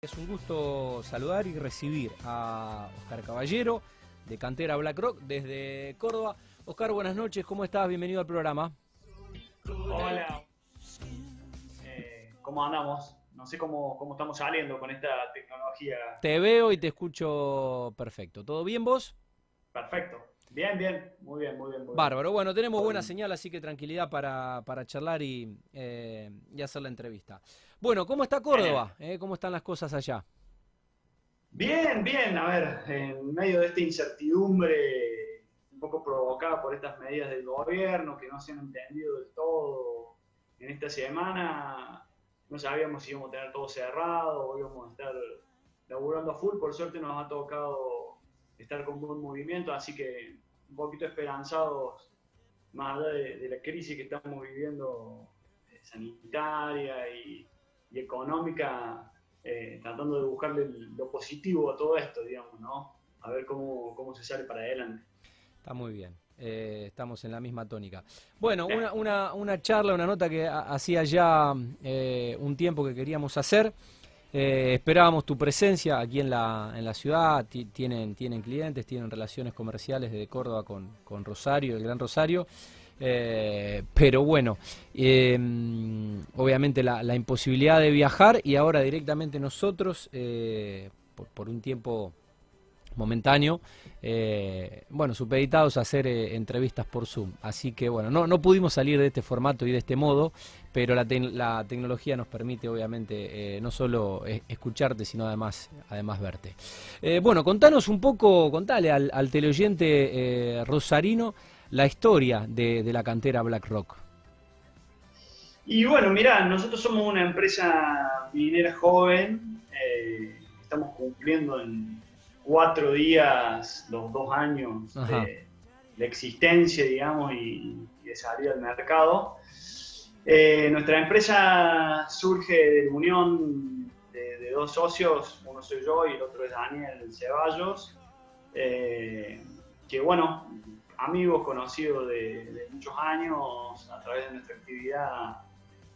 Es un gusto saludar y recibir a Oscar Caballero de Cantera BlackRock desde Córdoba. Oscar, buenas noches, ¿cómo estás? Bienvenido al programa. Hola. Eh, ¿Cómo andamos? No sé cómo, cómo estamos saliendo con esta tecnología. Te veo y te escucho perfecto. ¿Todo bien vos? Perfecto. Bien, bien, muy bien, muy bien. Muy. Bárbaro, bueno, tenemos buena señal, así que tranquilidad para, para charlar y, eh, y hacer la entrevista. Bueno, ¿cómo está Córdoba? Eh, ¿Cómo están las cosas allá? Bien, bien, a ver, en medio de esta incertidumbre un poco provocada por estas medidas del gobierno que no se han entendido del todo en esta semana, no sabíamos si íbamos a tener todo cerrado o íbamos a estar laburando a full, por suerte nos ha tocado estar con buen movimiento, así que un poquito esperanzados, más allá de, de la crisis que estamos viviendo eh, sanitaria y, y económica, eh, tratando de buscarle lo positivo a todo esto, digamos, ¿no? A ver cómo, cómo se sale para adelante. Está muy bien. eh, estamos en la misma tónica. Bueno, una, una, una charla, una nota que ha- hacía ya eh, un tiempo que queríamos hacer. Eh, esperábamos tu presencia aquí en la, en la ciudad. Ti- tienen, tienen clientes, tienen relaciones comerciales desde Córdoba con, con Rosario, el Gran Rosario. Eh, pero bueno, eh, obviamente la, imposibilidad de viajar y ahora directamente nosotros, eh, por, un tiempo momentáneo, eh, bueno, supeditados a hacer entrevistas por Zoom. Así que bueno, no, no pudimos salir de este formato y de este modo, pero la, tec- la tecnología nos permite obviamente no solo eh, escucharte, sino además, además verte. Bueno, contanos un poco, contale al, al teleoyente rosarino la historia de, de la cantera BlackRock. Y bueno, mirá, nosotros somos una empresa minera joven, eh, estamos cumpliendo en cuatro días los dos años de, de existencia, digamos, y, y de salida al mercado. Eh, nuestra empresa surge de la unión de, de dos socios, uno soy yo y el otro es Daniel Ceballos, eh, que bueno, amigos conocidos de, de muchos años, a través de nuestra actividad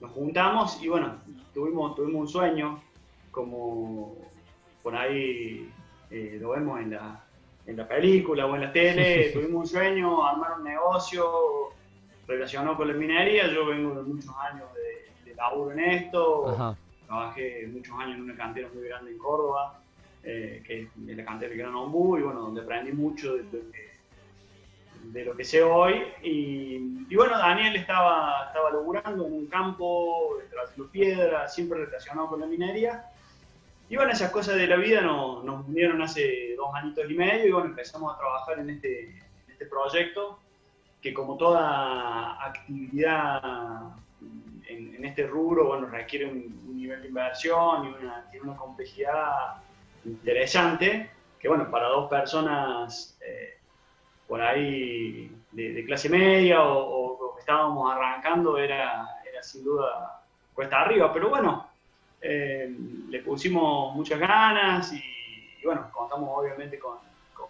nos juntamos y bueno, tuvimos, tuvimos un sueño, como por ahí eh, lo vemos en la, en la película o en la tele, tuvimos un sueño, armar un negocio relacionado con la minería, yo vengo de muchos años de, de laburo en esto, Ajá. trabajé muchos años en una cantera muy grande en Córdoba, eh, que es la cantera del Gran Ombú, y bueno, donde aprendí mucho de, que, de lo que sé hoy. Y, bueno, Daniel estaba, estaba laburando en un campo, trayendo piedra, siempre relacionado con la minería. Y bueno, esas cosas de la vida nos, nos unieron hace dos añitos y medio, y bueno, empezamos a trabajar en este, este proyecto, que como toda actividad en, este rubro, bueno, requiere un, un nivel de inversión y una, tiene una complejidad interesante, que bueno, para dos personas eh, por ahí de, clase media o, o- que estábamos arrancando era, era sin duda cuesta arriba, pero bueno, eh, le pusimos muchas ganas y, bueno, contamos obviamente con,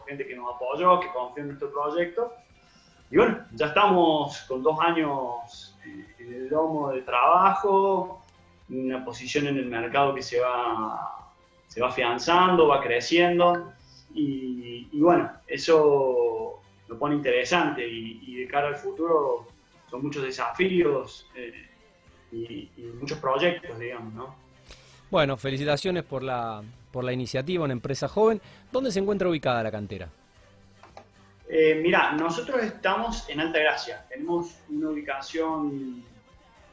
gente que nos apoyó, que confió en nuestro proyecto. Y bueno, ya estamos con dos años eh, en el domo de trabajo, una posición en el mercado que se va, se va afianzando, va creciendo y bueno, eso lo pone interesante y, y de cara al futuro son muchos desafíos eh, y, y muchos proyectos, digamos, ¿no? Bueno, felicitaciones por la, por la iniciativa, una empresa joven. ¿Dónde se encuentra ubicada la cantera? Eh, mira, nosotros estamos en Alta Gracia, tenemos una ubicación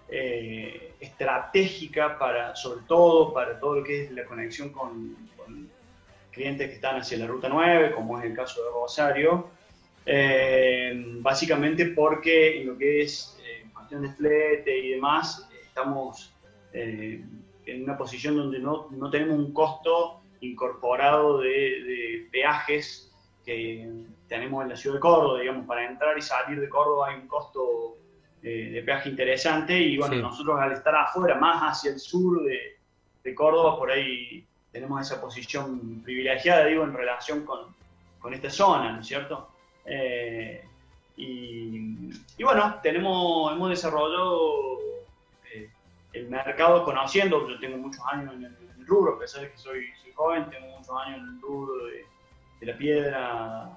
eh, estratégica para, sobre todo, para todo lo que es la conexión con, con clientes que están hacia la Ruta 9, como es el caso de Rosario, eh, básicamente porque en lo que es eh, cuestión de flete y demás, estamos eh, en una posición donde no, no tenemos un costo incorporado de, de peajes que tenemos en la ciudad de Córdoba, digamos, para entrar y salir de Córdoba hay un costo eh, de peaje interesante y bueno, Sí. nosotros al estar afuera, más hacia el sur de, de Córdoba, por ahí tenemos esa posición privilegiada, digo, en relación con, con esta zona, ¿no es cierto? Eh, y, bueno, tenemos, hemos desarrollado eh, el mercado conociendo, yo tengo muchos años en el, rubro, a pesar de que soy, joven, tengo muchos años en el rubro de, la piedra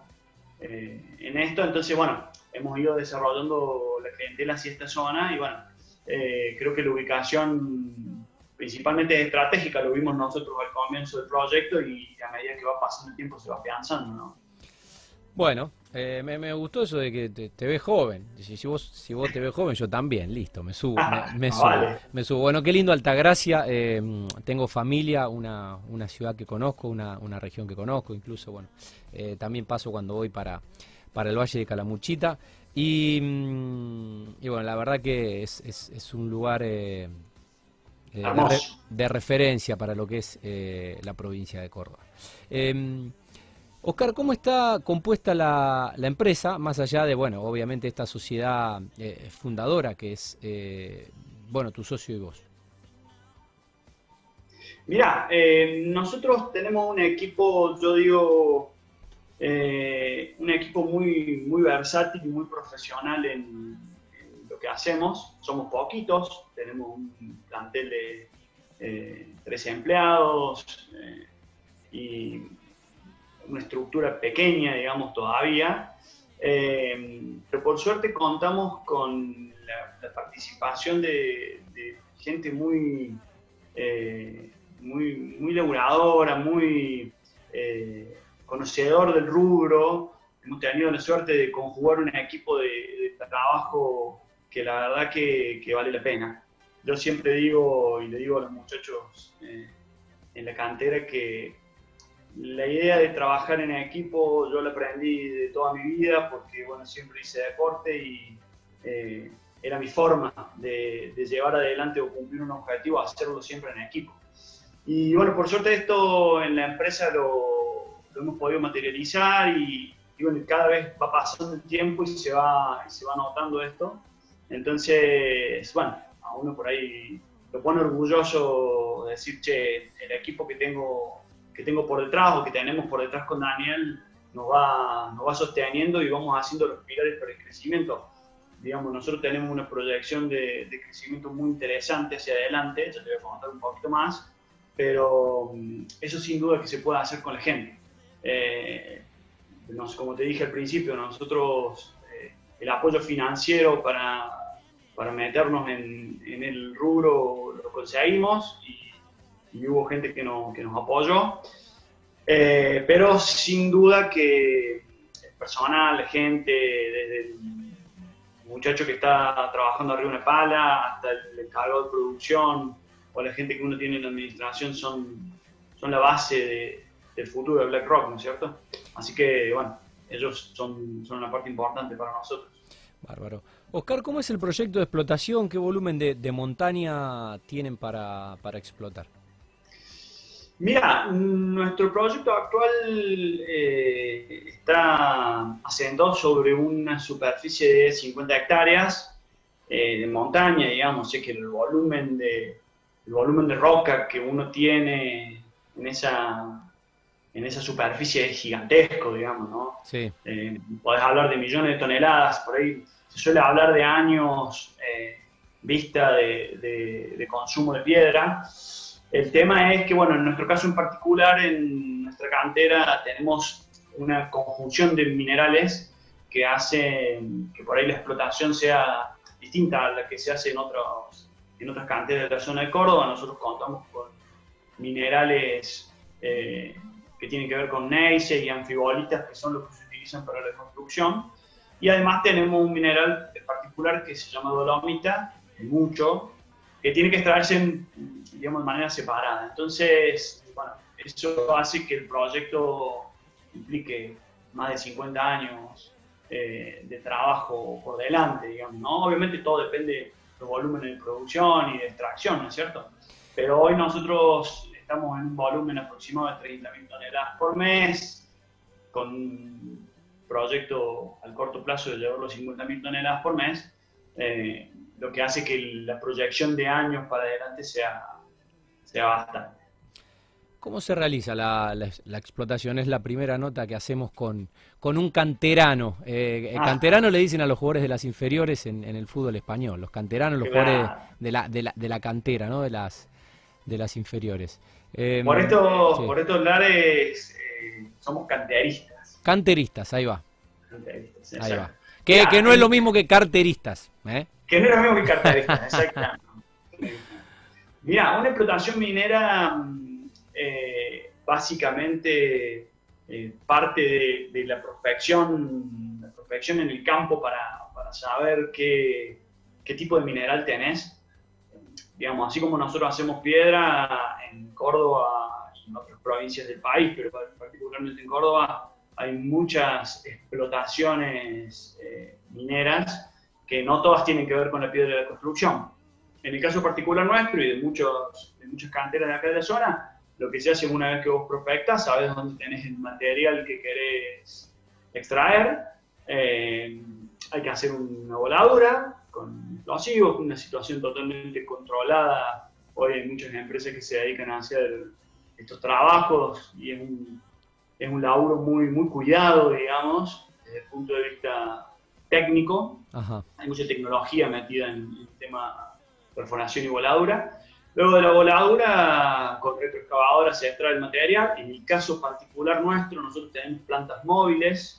eh, en esto, entonces bueno, hemos ido desarrollando la clientela hacia esta zona y bueno, creo que la ubicación principalmente estratégica lo vimos nosotros al comienzo del proyecto y a medida que va pasando el tiempo se va afianzando, ¿no? Bueno, eh, me, gustó eso de que te, ves joven. Si, vos, si vos te ves joven, yo también, listo, me subo. me, subo, me subo. Bueno, qué lindo Altagracia. Eh, tengo familia, una, una ciudad que conozco, una, una región que conozco, incluso, bueno, eh, también paso cuando voy para, para el Valle de Calamuchita. Y, mm, y bueno, la verdad que es, es, es un lugar de, de, referencia para lo que es la provincia de Córdoba. Oscar, ¿cómo está compuesta la, empresa, más allá de, bueno, obviamente esta sociedad eh, fundadora que es, eh, bueno, tu socio y vos? Mira, eh, nosotros tenemos un equipo, yo digo, un equipo muy, muy versátil y muy profesional en, lo que hacemos. Somos poquitos, tenemos un plantel de 13 empleados y una estructura pequeña, digamos, todavía, eh, pero por suerte contamos con la, participación de, gente muy, eh, muy, muy laburadora, muy eh, conocedor del rubro. Hemos tenido la suerte de conjugar un equipo de, trabajo que la verdad que, que, vale la pena. Yo siempre digo, y le digo a los muchachos en la cantera, que la idea de trabajar en equipo yo la aprendí de toda mi vida porque bueno, siempre hice deporte y eh, era mi forma de, llevar adelante o cumplir un objetivo, hacerlo siempre en equipo. Y bueno, por suerte esto en la empresa lo, hemos podido materializar y, bueno, cada vez va pasando el tiempo y se va, se va notando esto. Entonces, bueno, a uno por ahí lo pone orgulloso de decir, che, el equipo que tengo que tengo por detrás o que tenemos por detrás con Daniel nos va, nos va sosteniendo y vamos haciendo los pilares para el crecimiento. Digamos, nosotros tenemos una proyección de, crecimiento muy interesante hacia adelante, ya te voy a contar un poquito más, pero mm, eso sin duda que se puede hacer con la gente. Eh, como te dije al principio, nosotros eh, el apoyo financiero para, para meternos en, en, el rubro lo conseguimos y y hubo gente que, no, que nos apoyó. Eh, pero sin duda que el personal, gente, desde el muchacho que está trabajando arriba de una pala hasta el encargado de producción o la gente que uno tiene en la administración son, son la base del futuro de BlackRock, ¿no es cierto? Así que, bueno, ellos son, son una parte importante para nosotros. Bárbaro. Oscar, ¿cómo es el proyecto de explotación? ¿Qué volumen de, de montaña tienen para, para explotar? Mira, nuestro proyecto actual eh, está asentado sobre una superficie de 50 hectáreas eh, de montaña, digamos, sé que el volumen de el volumen de roca que uno tiene en esa en esa superficie es gigantesco, digamos, ¿no? Sí. Eh, podés hablar de millones de toneladas, por ahí se suele hablar de años vista de, de consumo de piedra. El tema es que, bueno, en nuestro caso en particular, en nuestra cantera tenemos una conjunción de minerales que hace que por ahí la explotación sea distinta a la que se hace en, otros, en otras canteras de la zona de Córdoba. Nosotros contamos con minerales eh, que tienen que ver con neise y anfibolitas, que son los que se utilizan para la construcción. Y además tenemos un mineral particular que se llama dolomita, mucho, que tiene que extraerse en digamos, de manera separada. Entonces, bueno, eso hace que el proyecto implique más de 50 años eh, de trabajo por delante, digamos, ¿no? Obviamente todo depende del volumen de producción y de extracción, ¿no es cierto? Pero hoy nosotros estamos en un volumen aproximado de 30.000 toneladas por mes, con un proyecto al corto plazo de llevar los 50.000 toneladas por mes, eh, lo que hace que la proyección de años para adelante sea bastante. ¿Cómo se realiza la, explotación? Es la primera nota que hacemos con, con un canterano. Eh, el ah. canterano le dicen a los jugadores de las inferiores en, el fútbol español. Los canteranos, los jugadores de la, de la, de la cantera, ¿no? De las, de las inferiores. Em, por, esto, por estos lares eh, somos canteristas. Canteristas, ahí va. Canteristas, ahí va. Que, que, no es lo mismo que carteristas. ¿eh? Que no es lo mismo que carteristas, exactamente. Mira, una explotación minera mm, eh, básicamente eh, parte de, la prospección, la prospección en el campo para, para saber qué, qué, tipo de mineral tenés. Digamos, así como nosotros hacemos piedra en Córdoba y en otras provincias del país, pero particularmente en Córdoba, hay muchas explotaciones eh, mineras que no todas tienen que ver con la piedra de la construcción. En el caso particular nuestro y de, muchos, de muchas canteras de acá la zona, lo que se hace una vez que vos prospectas, sabes dónde tenés el material que querés extraer, eh, hay que hacer una voladura con explosivos, una situación totalmente controlada. Hoy hay muchas empresas que se dedican a hacer estos trabajos y es un, es un laburo muy, muy cuidado, digamos, desde el punto de vista técnico. Hay mucha tecnología metida en el tema perforación y voladura. Luego de la voladura, con retroexcavadora se extrae el material. En el caso particular nuestro, nosotros tenemos plantas móviles,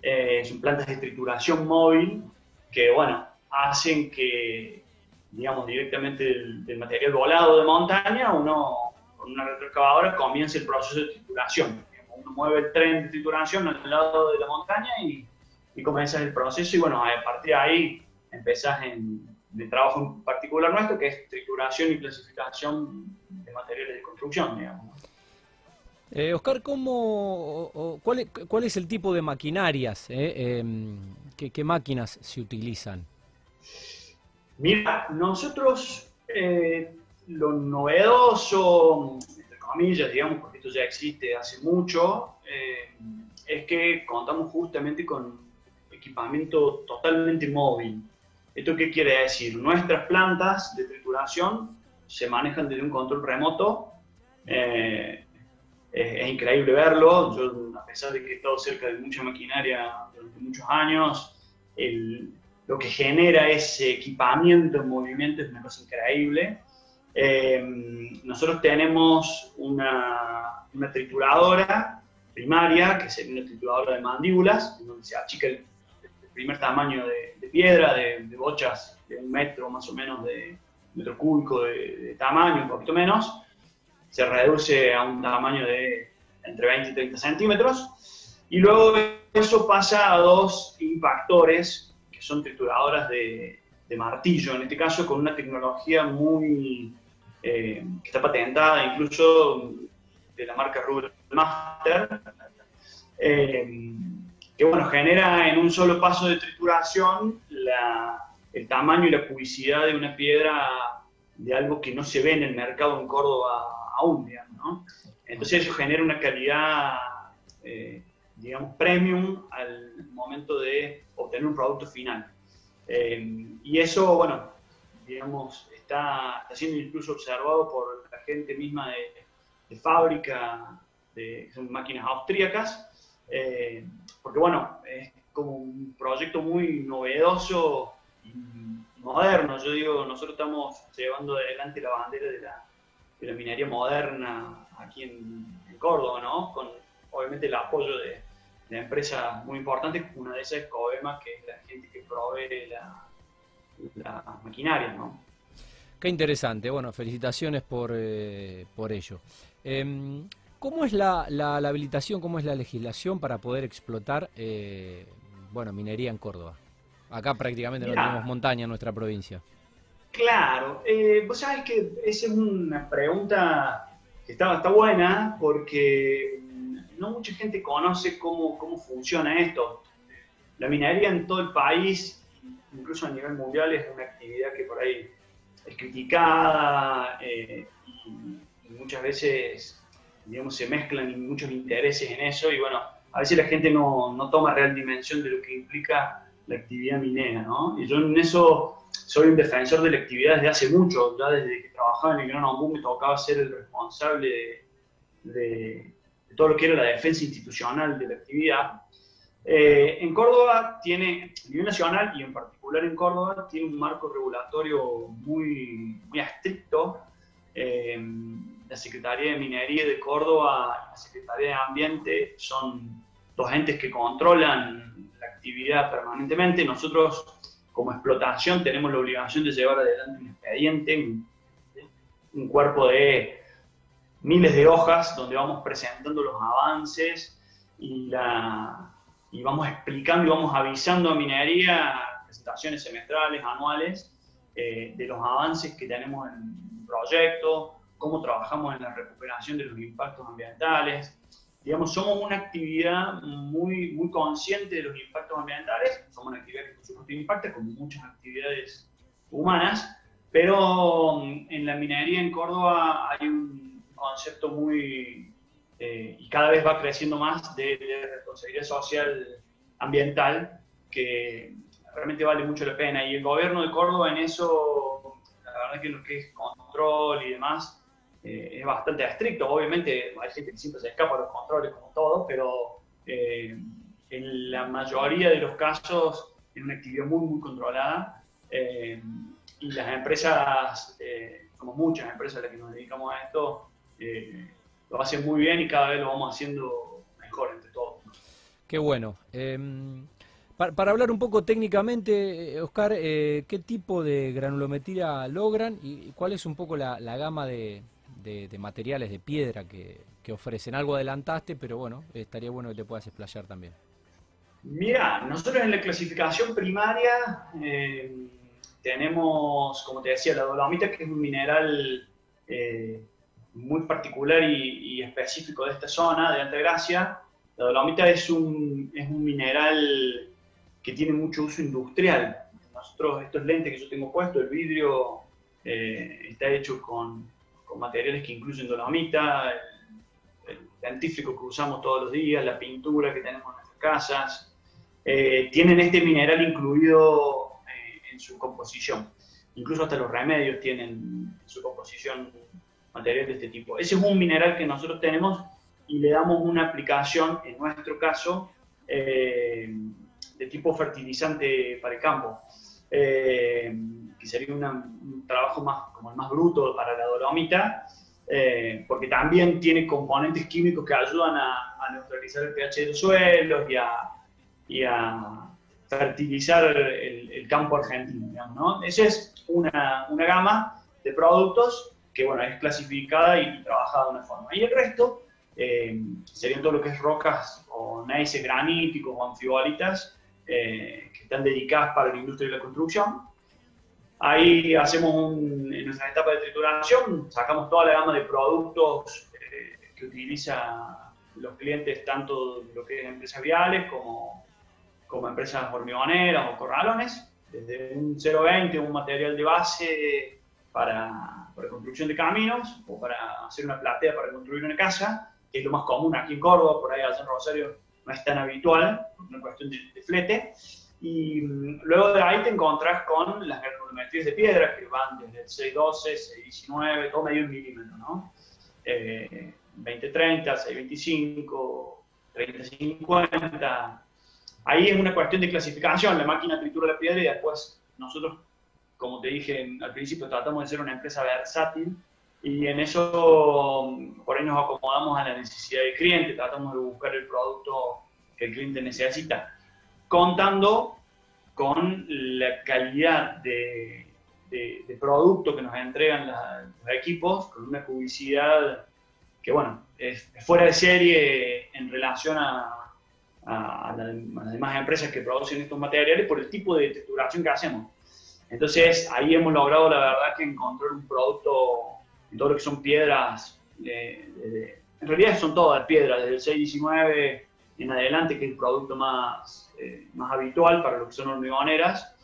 eh, son plantas de trituración móvil, que, bueno, hacen que, digamos, directamente del, material volado de montaña, uno con una retroexcavadora comience el proceso de trituración. Uno mueve el tren de trituración al lado de la montaña y, y comienzas el proceso y, bueno, a partir de ahí empezás en de trabajo particular nuestro, que es trituración y clasificación de materiales de construcción, digamos. Eh, Oscar, ¿cómo, cuál, es, ¿cuál, es, el tipo de maquinarias? Eh? Em, ¿qué, máquinas se utilizan? Mira, nosotros eh, lo novedoso, entre comillas, digamos, porque esto ya existe hace mucho, eh, es que contamos justamente con equipamiento totalmente móvil. ¿Esto qué quiere decir? Nuestras plantas de trituración se manejan desde un control remoto. Eh, es, increíble verlo. Yo, a pesar de que he estado cerca de mucha maquinaria durante muchos años, lo que genera ese equipamiento en movimiento es una cosa increíble. Eh, nosotros tenemos una, trituradora primaria, que es una trituradora de mandíbulas, en donde se achica el primer tamaño de, piedra, de, bochas de un metro más o menos de metro cúbico de, tamaño, un poquito menos, se reduce a un tamaño de entre 20 y 30 centímetros, y luego eso pasa a dos impactores, que son trituradoras de, martillo, en este caso con una tecnología muy eh, que está patentada incluso de la marca Rubel Master. Eh, que bueno, genera en un solo paso de trituración el tamaño y la cubicidad de una piedra de algo que no se ve en el mercado en Córdoba aún. Entonces eso genera una calidad, eh, digamos, premium al momento de obtener un producto final. Eh, y eso, bueno, digamos, está, siendo incluso observado por la gente misma de, fábrica, de, máquinas austríacas, eh, porque bueno, es como un proyecto muy novedoso y moderno. Yo digo, nosotros estamos llevando adelante la bandera de la, de la minería moderna aquí en, Córdoba, ¿no? Con obviamente el apoyo de, de, empresas muy importantes, una de esas es que es la gente que provee la, la maquinaria, ¿no? Qué interesante, bueno, felicitaciones por, eh, por ello. Em, ¿Cómo es la, habilitación, cómo es la legislación para poder explotar eh, bueno, minería en Córdoba? Acá prácticamente no tenemos montaña en nuestra provincia. Claro, eh, vos sabés que esa es una pregunta que está, está buena porque no mucha gente conoce cómo, cómo funciona esto. La minería en todo el país, incluso a nivel mundial, es una actividad que por ahí es criticada eh, y muchas veces digamos, se mezclan muchos intereses en eso y bueno, a veces la gente no, no toma real dimensión de lo que implica la actividad minera, ¿no? Y yo en eso soy un defensor de la actividad desde hace mucho, ya desde que trabajaba en el Gran Ombú me tocaba ser el responsable de, todo lo que era la defensa institucional de la actividad. Eh, en Córdoba tiene, a nivel nacional y en particular en Córdoba, tiene un marco regulatorio muy, muy estricto. Eh, la Secretaría de Minería de Córdoba y la Secretaría de Ambiente son dos entes que controlan la actividad permanentemente. Nosotros, como explotación, tenemos la obligación de llevar adelante un expediente, un cuerpo de miles de hojas donde vamos presentando los avances y, vamos explicando y vamos avisando a minería, presentaciones semestrales, anuales, eh, de los avances que tenemos en el proyecto, cómo trabajamos en la recuperación de los impactos ambientales. Digamos, somos una actividad muy, muy consciente de los impactos ambientales, somos una actividad que por supuesto impacta, como muchas actividades humanas, pero mm, en la minería en Córdoba hay un concepto muy, eh, y cada vez va creciendo más, de, responsabilidad social ambiental, que realmente vale mucho la pena. Y el gobierno de Córdoba en eso, la verdad que lo que es control y demás, eh, es bastante estricto. Obviamente hay gente que siempre se escapa de los controles como todo, pero eh, en la mayoría de los casos es una actividad muy, muy controlada. Eh, y las empresas, como muchas empresas a las que nos dedicamos a esto, lo hacen muy bien y cada vez lo vamos haciendo mejor entre todos. Qué bueno. Em, para, hablar un poco técnicamente, Oscar, ¿qué tipo de granulometría logran y, cuál es un poco la gama de, de, materiales de piedra que, ofrecen. Algo adelantaste, pero bueno, estaría bueno que te puedas explayar también. Mira, nosotros en la clasificación primaria eh, tenemos, como te decía, la dolomita, que es un mineral eh, muy particular y, específico de esta zona, de Altagracia. La dolomita es un, es un mineral que tiene mucho uso industrial. Nosotros, estos lentes que yo tengo puesto, el vidrio eh, está hecho con, con materiales que incluyen dolomita, el, dentífrico que usamos todos los días, la pintura que tenemos en nuestras casas, eh, tienen este mineral incluido eh, en su composición. Incluso hasta los remedios tienen en su composición material de este tipo. Ese es un mineral que nosotros tenemos y le damos una aplicación, en nuestro caso, eh, de tipo fertilizante para el campo que sería un trabajo más, como el más bruto para la dolomita, eh, porque también tiene componentes químicos que ayudan a, neutralizar el pH de los suelos y a, fertilizar el, campo argentino. Digamos, ¿no? Esa es una, una, gama de productos que bueno, es clasificada y trabajada de una forma. Y el resto eh, serían todo lo que es rocas o neises graníticos o anfibolitas eh, que están dedicadas para la industria de la construcción Ahí hacemos un, en nuestra etapa de trituración, sacamos toda la gama de productos eh, que utilizan los clientes, tanto lo que es empresas viales como, como empresas hormigoneras o corralones, desde un 020, un material de base para, para, construcción de caminos o para hacer una platea para construir una casa, que es lo más común aquí en Córdoba, por ahí allá en Rosario no es tan habitual, una cuestión de, de flete. Y mm, luego de ahí te encontrás con las granulometrías de piedra que van desde el 612, 619, todo medio milímetro, ¿no? Eh, 2030, 625, 3050. Ahí es una cuestión de clasificación. La máquina tritura la piedra y después nosotros, como te dije al principio, tratamos de ser una empresa versátil y en eso por ahí nos acomodamos a la necesidad del cliente, tratamos de buscar el producto que el cliente necesita contando con la calidad de, producto que nos entregan los equipos, con una publicidad que, bueno, es, fuera de serie en relación a, las demás empresas que producen estos materiales por el tipo de texturación que hacemos. Entonces, ahí hemos logrado, la verdad, que encontrar un producto en todo lo que son piedras, en realidad son todas piedras, desde el 619 en adelante, que es el producto más, eh, más habitual para lo que son hormigoneras,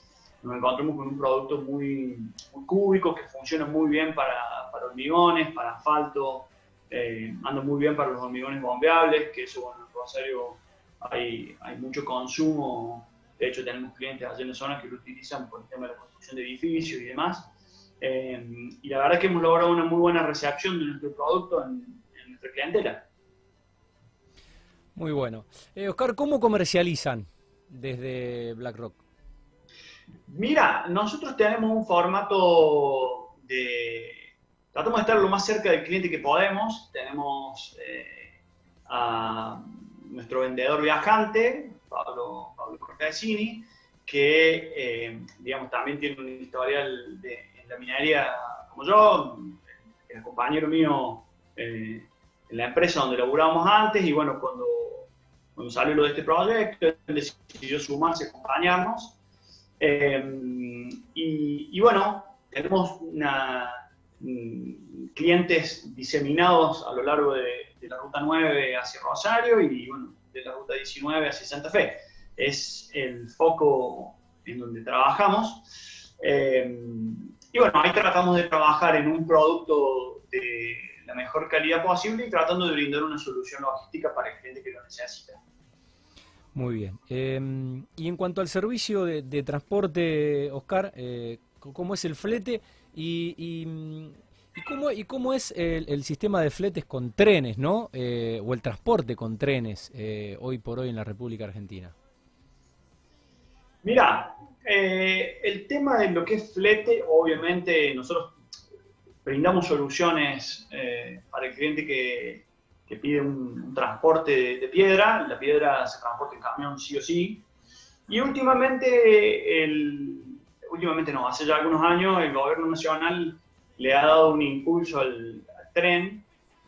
nos encontramos con un producto muy, cúbico que funciona muy bien para, hormigones, para asfalto, eh, anda muy bien para los hormigones bombeables, que eso, bueno, en Rosario hay, hay mucho consumo, de hecho tenemos clientes allá en la zona que lo utilizan por el tema de la construcción de edificios y demás. Eh, y la verdad es que hemos logrado una muy buena recepción de nuestro producto en nuestra clientela. Muy bueno. Eh, Oscar, ¿cómo comercializan desde BlackRock? Mira, nosotros tenemos un formato de... tratamos de estar lo más cerca del cliente que podemos. Tenemos a nuestro vendedor viajante, Pablo, Pablo Cortesini, que digamos, también tiene un historial de, en la minería como yo, el compañero mío en la empresa donde laburábamos antes, y bueno, cuando, salió lo de este proyecto, él decidió sumarse, acompañarnos. y, y, bueno, tenemos mm, clientes diseminados a lo largo de, la ruta 9 hacia Rosario y bueno, de la ruta 19 hacia Santa Fe. Es el foco en donde trabajamos. Eh, y bueno, ahí tratamos de trabajar en un producto de la mejor calidad posible y tratando de brindar una solución logística para el cliente que lo necesita. Muy bien. Em, y en cuanto al servicio de, transporte, Oscar, eh, ¿cómo es el flete y, y, cómo, y cómo, es el, sistema de fletes con trenes, ¿no? Eh, o el transporte con trenes eh, hoy por hoy en la República Argentina. Mira, eh, el tema de lo que es flete, obviamente nosotros brindamos soluciones eh, para el cliente que, pide un, transporte de, piedra, la piedra se transporta en camión sí o sí, y últimamente, el, últimamente no, hace ya algunos años el gobierno nacional le ha dado un impulso al, tren,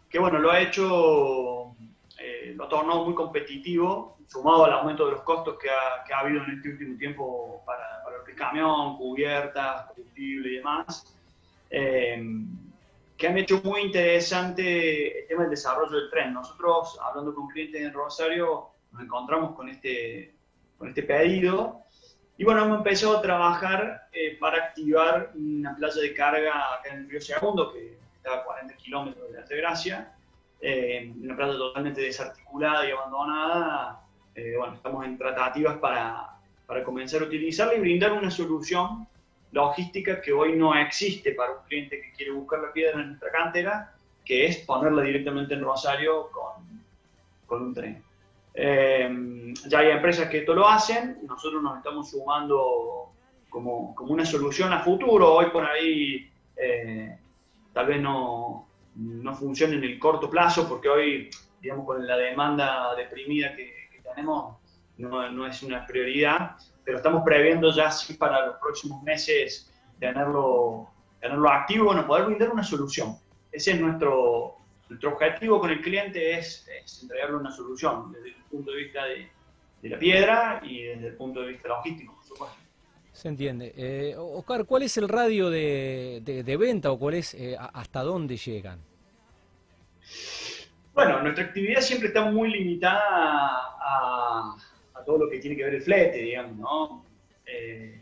que bueno, lo ha hecho, eh, lo ha tornado muy competitivo sumado al aumento de los costos que ha, habido en este último tiempo para, para el camión, cubiertas, combustible y demás, eh, que han hecho muy interesante el tema del desarrollo del tren. Nosotros, hablando con clientes en Rosario, nos encontramos con este, con este pedido. Y bueno, hemos empezado a trabajar eh, para activar una playa de carga acá en el Río Segundo, que está a 40 kilómetros de la Gracia, eh, una playa totalmente desarticulada y abandonada, eh, bueno, estamos en tratativas para, para comenzar a utilizarla y brindar una solución logística que hoy no existe para un cliente que quiere buscar la piedra en nuestra cantera, que es ponerla directamente en Rosario con, con un tren. Eh, ya hay empresas que esto lo hacen, nosotros nos estamos sumando como, como una solución a futuro. Hoy por ahí eh, tal vez no, no funcione en el corto plazo, porque hoy, digamos, con la demanda deprimida que, tenemos no, no, es una prioridad, pero estamos previendo ya sí para los próximos meses tenerlo, tenerlo activo, bueno, poder brindar una solución. Ese es nuestro, nuestro objetivo con el cliente, es, entregarle una solución desde el punto de vista de, de, la piedra y desde el punto de vista logístico, por supuesto. Se entiende. Eh, Oscar, ¿cuál es el radio de, de, venta o cuál es eh, hasta dónde llegan? Bueno, nuestra actividad siempre está muy limitada a, todo lo que tiene que ver el flete, digamos, ¿no? Eh,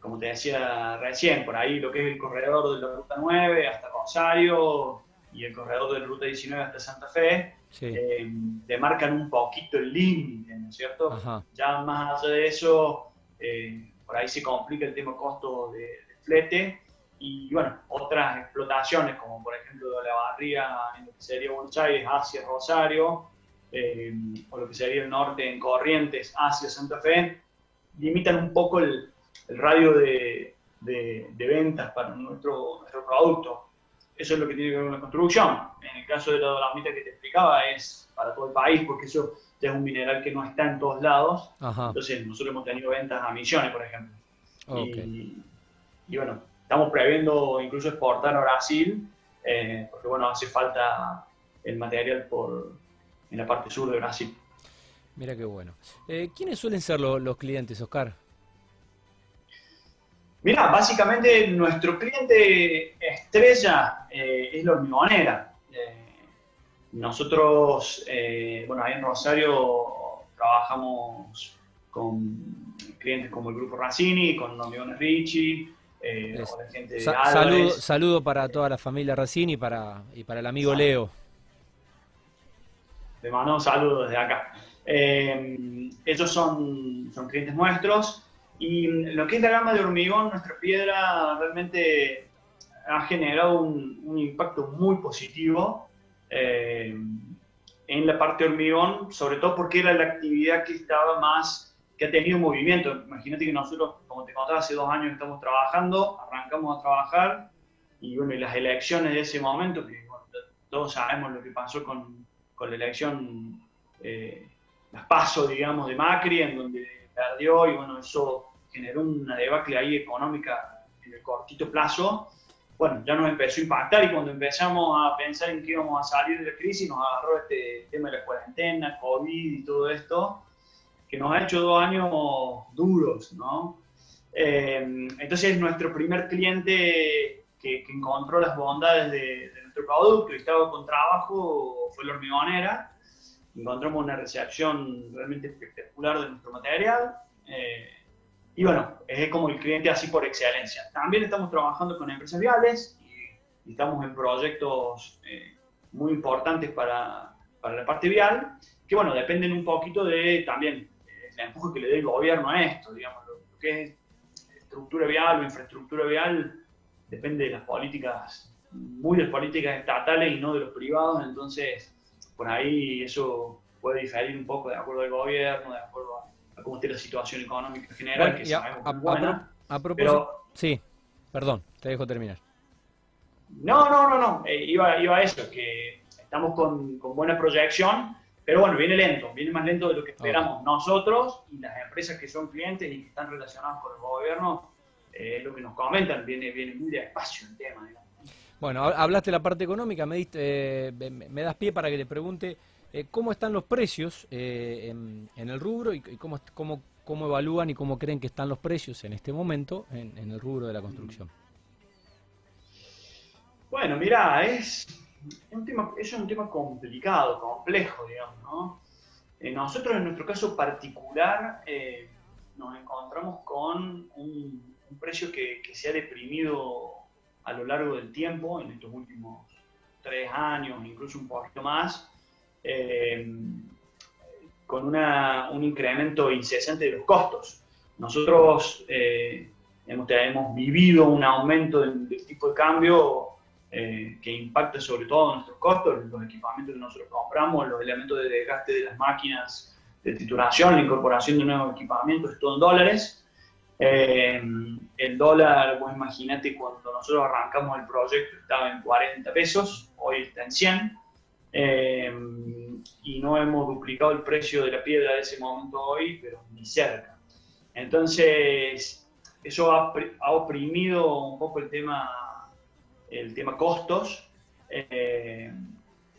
como te decía recién, por ahí lo que es el corredor de la Ruta 9 hasta Rosario y el corredor de la Ruta 19 hasta Santa Fe, eh, demarcan un poquito el límite, ¿no es cierto? Ya más allá de eso, eh, por ahí se complica el tema costo de, de flete y bueno, otras explotaciones, como por ejemplo la barría en lo que sería Buenos Aires hacia Rosario, eh, o lo que sería el norte en Corrientes hacia Santa Fe, limitan un poco el, radio de, de, ventas para nuestro, nuestro producto. Eso es lo que tiene que ver con la construcción. En el caso de la dolomita que te explicaba, es para todo el país, porque eso ya es un mineral que no está en todos lados. Entonces, nosotros hemos tenido ventas a millones, por ejemplo. Y, y bueno, Estamos previendo incluso exportar a Brasil, eh, porque bueno, hace falta el material por, en la parte sur de Brasil. Mira qué bueno. Eh, ¿Quiénes suelen ser los clientes, Oscar? Mira, básicamente nuestro cliente estrella eh, es la hormigonera. nosotros, bueno, ahí en Rosario trabajamos con clientes como el Grupo Racini, con Hormigones Ricci, eh, saludo, para toda la familia Racini y para, y para el amigo Leo. Te mando saludos desde acá. Eh, ellos son, son clientes nuestros y lo que es la gama de hormigón, nuestra piedra realmente ha generado un, impacto muy positivo eh, en la parte hormigón, sobre todo porque era la actividad que estaba más que ha tenido movimiento. Imagínate que nosotros, como te contaba, hace dos años estamos trabajando, arrancamos a trabajar y bueno, y las elecciones de ese momento, que todos sabemos lo que pasó con, con la elección, eh, las pasos, digamos, de Macri, en donde perdió y bueno, eso generó una debacle ahí económica en el cortito plazo. Bueno, ya nos empezó a impactar y cuando empezamos a pensar en que íbamos a salir de la crisis, nos agarró este tema de la cuarentena, COVID y todo esto, que nos ha hecho dos años duros, ¿no? Eh, entonces, nuestro primer cliente que, encontró las bondades de, nuestro producto y estaba con trabajo fue la hormigonera. Encontramos una recepción realmente espectacular de nuestro material. Eh, y bueno, es como el cliente así por excelencia. También estamos trabajando con empresas viales y, estamos en proyectos eh, muy importantes para, para, la parte vial, que bueno, dependen un poquito de también el empuje que le dé el gobierno a esto, digamos, lo, lo que es estructura vial o infraestructura vial depende de las políticas, muy de políticas estatales y no de los privados, entonces por ahí eso puede diferir un poco de acuerdo al gobierno, de acuerdo a, cómo esté la situación económica general, que sabemos a, buena, a, propósito, sí, perdón, te dejo terminar. No, no, no, no, eh, iba, iba a eso, que estamos con, con, buena proyección, pero bueno, viene lento, viene más lento de lo que esperamos nosotros y las empresas que son clientes y que están relacionadas con el gobierno eh, lo que nos comentan, viene, viene muy despacio el tema. Bueno, hablaste de la parte económica, me, diste, eh, me das pie para que te pregunte eh, cómo están los precios en, el rubro y, cómo, evalúan y cómo creen que están los precios en este momento en, el rubro de la construcción. Bueno, mira, es un tema, es un tema complicado, complejo, digamos, ¿no? nosotros en nuestro caso particular nos encontramos con un precio que, se ha deprimido a lo largo del tiempo, en estos últimos tres años, incluso un poquito más, eh, con un incremento incesante de los costos. Nosotros eh, hemos, vivido un aumento del, tipo de cambio eh, que impacta sobre todo nuestros costos, los equipamientos que nosotros compramos, los elementos de desgaste de las máquinas de titulación, la incorporación de nuevos equipamientos, todo en dólares. Eh, el dólar, vos imagínate, cuando nosotros arrancamos el proyecto estaba en 40 pesos, hoy está en 100, eh, y no hemos duplicado el precio de la piedra de ese momento hoy, pero ni cerca. Entonces, eso ha, oprimido un poco el tema, el tema costos eh,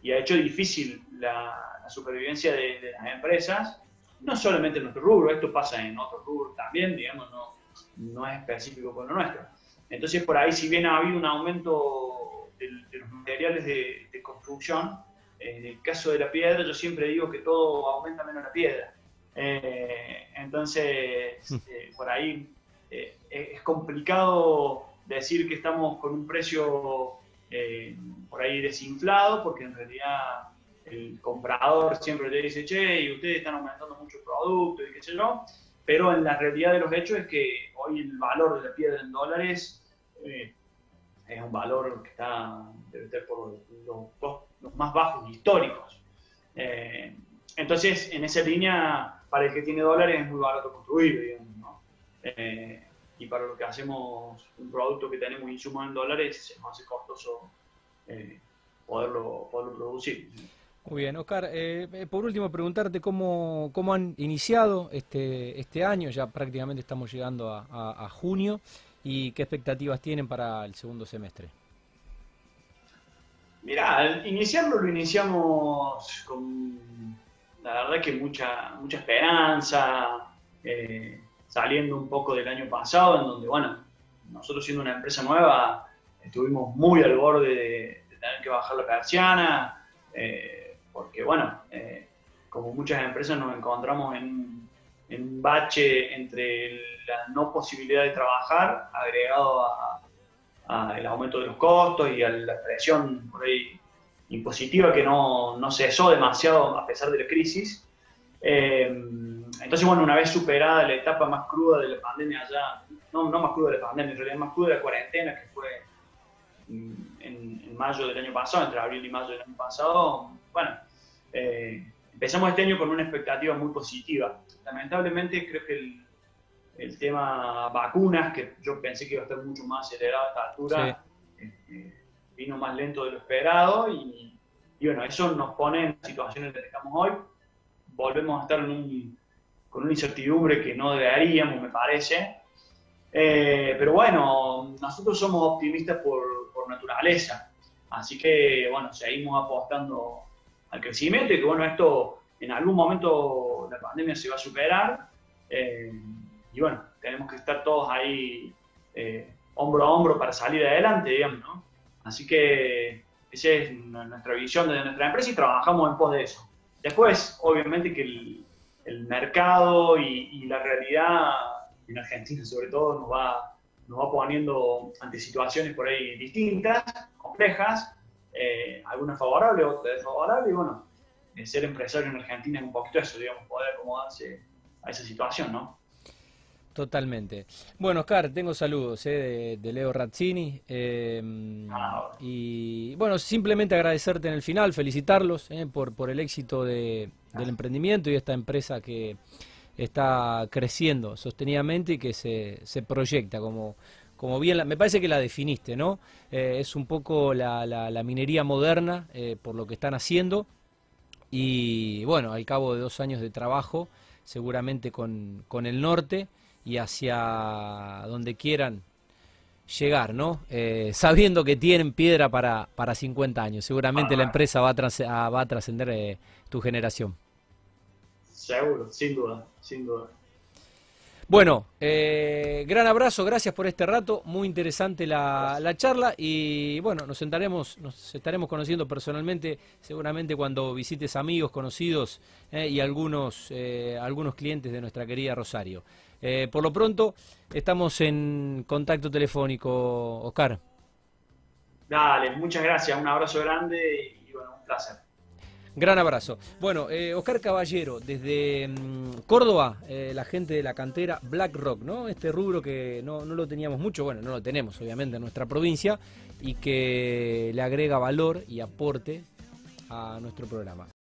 y ha hecho difícil la, supervivencia de, las empresas, no solamente en nuestro rubro, esto pasa en otros rubros también, digamos, no, no es específico con lo nuestro. Entonces, por ahí, si bien ha habido un aumento de, los materiales de, construcción, en el caso de la piedra, yo siempre digo que todo aumenta menos la piedra. Eh, entonces, hmm. eh, por ahí eh, es complicado decir que estamos con un precio por ahí desinflado, porque en realidad el comprador siempre le dice, che, y ustedes están aumentando mucho el producto y qué sé yo pero en la realidad de los hechos es que hoy el valor de la piedra en dólares eh, es un valor que está debe estar por los, más bajos históricos. Eh, entonces, en esa línea, para el que tiene dólares es muy barato construir, digamos, ¿no? Eh, y para lo que hacemos un producto que tenemos insumos en dólares, es más costoso poderlo, poderlo producir. Muy bien, Oscar. Eh, eh, por último, preguntarte cómo, cómo han iniciado este, este año, ya prácticamente estamos llegando a, junio, y qué expectativas tienen para el segundo semestre. Mirá, iniciarlo lo iniciamos con, la verdad que mucha, mucha esperanza, eh, saliendo un poco del año pasado, en donde, bueno, nosotros siendo una empresa nueva, estuvimos muy al borde de, tener que bajar la persiana porque bueno, eh, como muchas empresas nos encontramos en, un bache entre la no posibilidad de trabajar, agregado al aumento de los costos y a la presión por ahí impositiva que no, no cesó demasiado a pesar de la crisis. Eh, entonces, bueno, una vez superada la etapa más cruda de la pandemia allá, no, no más cruda de la pandemia, en realidad más cruda de la cuarentena, que fue en, en, mayo del año pasado, entre abril y mayo del año pasado, bueno, eh, empezamos este año con una expectativa muy positiva. Lamentablemente creo que el, el, tema vacunas, que yo pensé que iba a estar mucho más acelerado a esta altura, eh, vino más lento de lo esperado y, bueno, eso nos pone en la situación en la que estamos hoy. Volvemos a estar con una incertidumbre que no deberíamos, me parece. Eh, pero bueno, nosotros somos optimistas por, por, naturaleza. Así que, bueno, seguimos apostando al crecimiento y que, bueno, esto en algún momento la pandemia se va a superar. Eh, y bueno, tenemos que estar todos ahí eh, hombro a hombro para salir adelante, digamos, ¿no? Así que esa es nuestra visión de nuestra empresa y trabajamos en pos de eso. Después, obviamente que el, mercado y, la realidad en Argentina sobre todo nos va, nos va poniendo ante situaciones por ahí distintas, complejas, eh, algunas favorables, otras desfavorables, y bueno, ser empresario en Argentina es un poquito eso, digamos, poder acomodarse a esa situación, ¿no? Totalmente. Bueno, Oscar, tengo saludos eh, de, Leo Razzini. Eh, ah, y bueno, simplemente agradecerte en el final, felicitarlos eh, por, por el éxito de, del emprendimiento y esta empresa que está creciendo sostenidamente y que se, se proyecta como, como bien, me parece que la definiste, ¿no? es un poco la, la, minería moderna por lo que están haciendo y bueno, al cabo de dos años de trabajo, seguramente con, con el norte, y hacia donde quieran llegar, ¿no? Eh, sabiendo que tienen piedra para, para 50 años. Seguramente la empresa va a, va a trascender eh, tu generación. Seguro, sin duda, sin duda. Bueno, eh, gran abrazo, gracias por este rato, muy interesante la, la, charla y bueno, nos sentaremos, nos estaremos conociendo personalmente, seguramente cuando visites amigos, conocidos y algunos, algunos clientes de nuestra querida Rosario. Eh, por lo pronto, estamos en contacto telefónico, Oscar. Dale, muchas gracias, un abrazo grande y bueno, un placer. Gran abrazo. Bueno, eh, Oscar Caballero, desde mm, Córdoba, eh, la gente de la cantera Black Rock, ¿no? Este rubro que no, no, lo teníamos mucho, bueno, no lo tenemos obviamente en nuestra provincia y que le agrega valor y aporte a nuestro programa.